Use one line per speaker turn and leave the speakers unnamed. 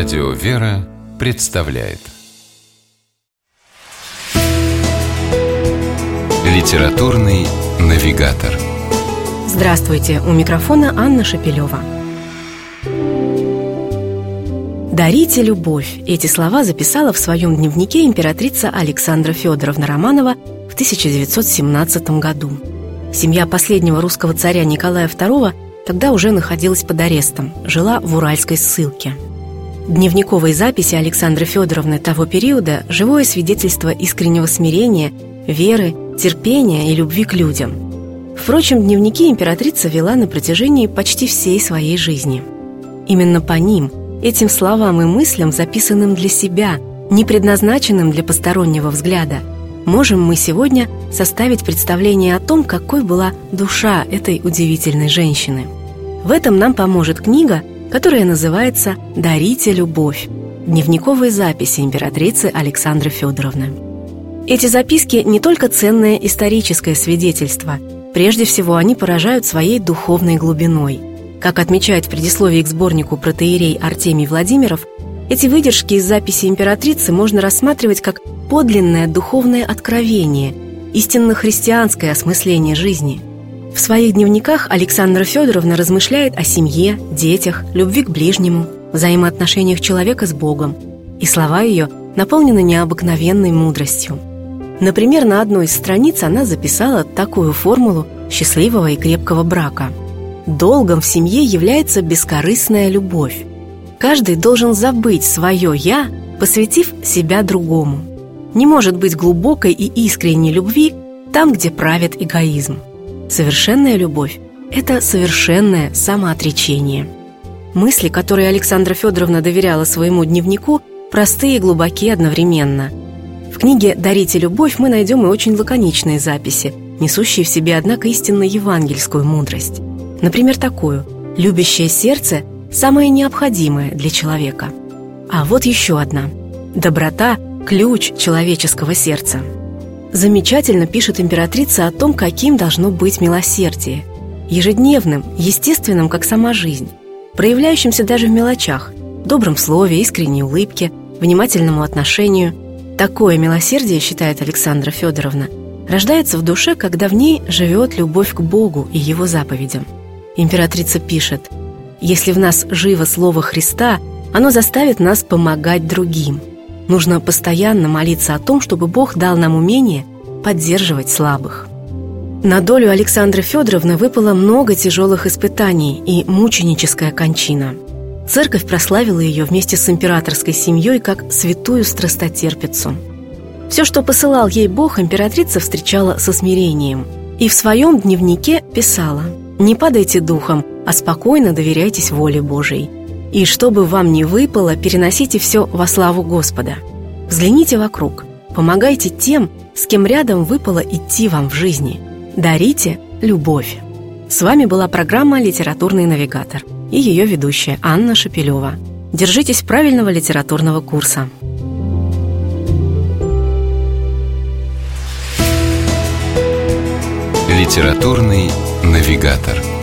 Радио «Вера» представляет Литературный навигатор
Здравствуйте! У микрофона Анна Шапилева. «Дарите любовь» – эти слова записала в своем дневнике императрица Александра Федоровна Романова в 1917 году. Семья последнего русского царя Николая II тогда уже находилась под арестом, жила в Уральской ссылке. Дневниковые записи Александры Федоровны того периода – живое свидетельство искреннего смирения, веры, терпения и любви к людям. Впрочем, дневники императрица вела на протяжении почти всей своей жизни. Именно по ним, этим словам и мыслям, записанным для себя, не предназначенным для постороннего взгляда, можем мы сегодня составить представление о том, какой была душа этой удивительной женщины. В этом нам поможет книга, которая называется «Дарите любовь» – дневниковые записи императрицы Александры Федоровны. Эти записки не только ценное историческое свидетельство, прежде всего они поражают своей духовной глубиной. Как отмечает в предисловии к сборнику протеерей Артемий Владимиров, эти выдержки из записи императрицы можно рассматривать как подлинное духовное откровение, истинно христианское осмысление жизни. В своих дневниках Александра Федоровна размышляет о семье, детях, любви к ближнему, взаимоотношениях человека с Богом, и слова ее наполнены необыкновенной мудростью. Например, на одной из страниц она записала такую формулу счастливого и крепкого брака. Долгом в семье является бескорыстная любовь. Каждый должен забыть свое «я», посвятив себя другому. Не может быть глубокой и искренней любви там, где правит эгоизм. Совершенная любовь – это совершенное самоотречение. Мысли, которые Александра Федоровна доверяла своему дневнику, простые и глубокие одновременно. В книге «Дарите любовь» мы найдем и очень лаконичные записи, несущие в себе, однако, истинно евангельскую мудрость. Например, такую «Любящее сердце – самое необходимое для человека». А вот еще одна «Доброта – ключ человеческого сердца». Замечательно пишет императрица о том, каким должно быть милосердие. Ежедневным, естественным, как сама жизнь, проявляющимся даже в мелочах, добром слове, искренней улыбке, внимательному отношению. Такое милосердие, считает Александра Федоровна, рождается в душе, когда в ней живет любовь к Богу и Его заповедям. Императрица пишет, «Если в нас живо Слово Христа, оно заставит нас помогать другим – Нужно постоянно молиться о том, чтобы Бог дал нам умение поддерживать слабых. На долю Александры Федоровны выпало много тяжелых испытаний и мученическая кончина. Церковь прославила ее вместе с императорской семьей как святую страстотерпицу. Все, что посылал ей Бог, императрица встречала со смирением. И в своем дневнике писала «Не падайте духом, а спокойно доверяйтесь воле Божией. И что бы вам ни выпало, переносите все во славу Господа. Взгляните вокруг, помогайте тем, с кем рядом выпало идти вам в жизни. Дарите любовь. С вами была программа «Литературный навигатор» и ее ведущая Анна Шапилева. Держитесь правильного литературного курса.
Литературный навигатор.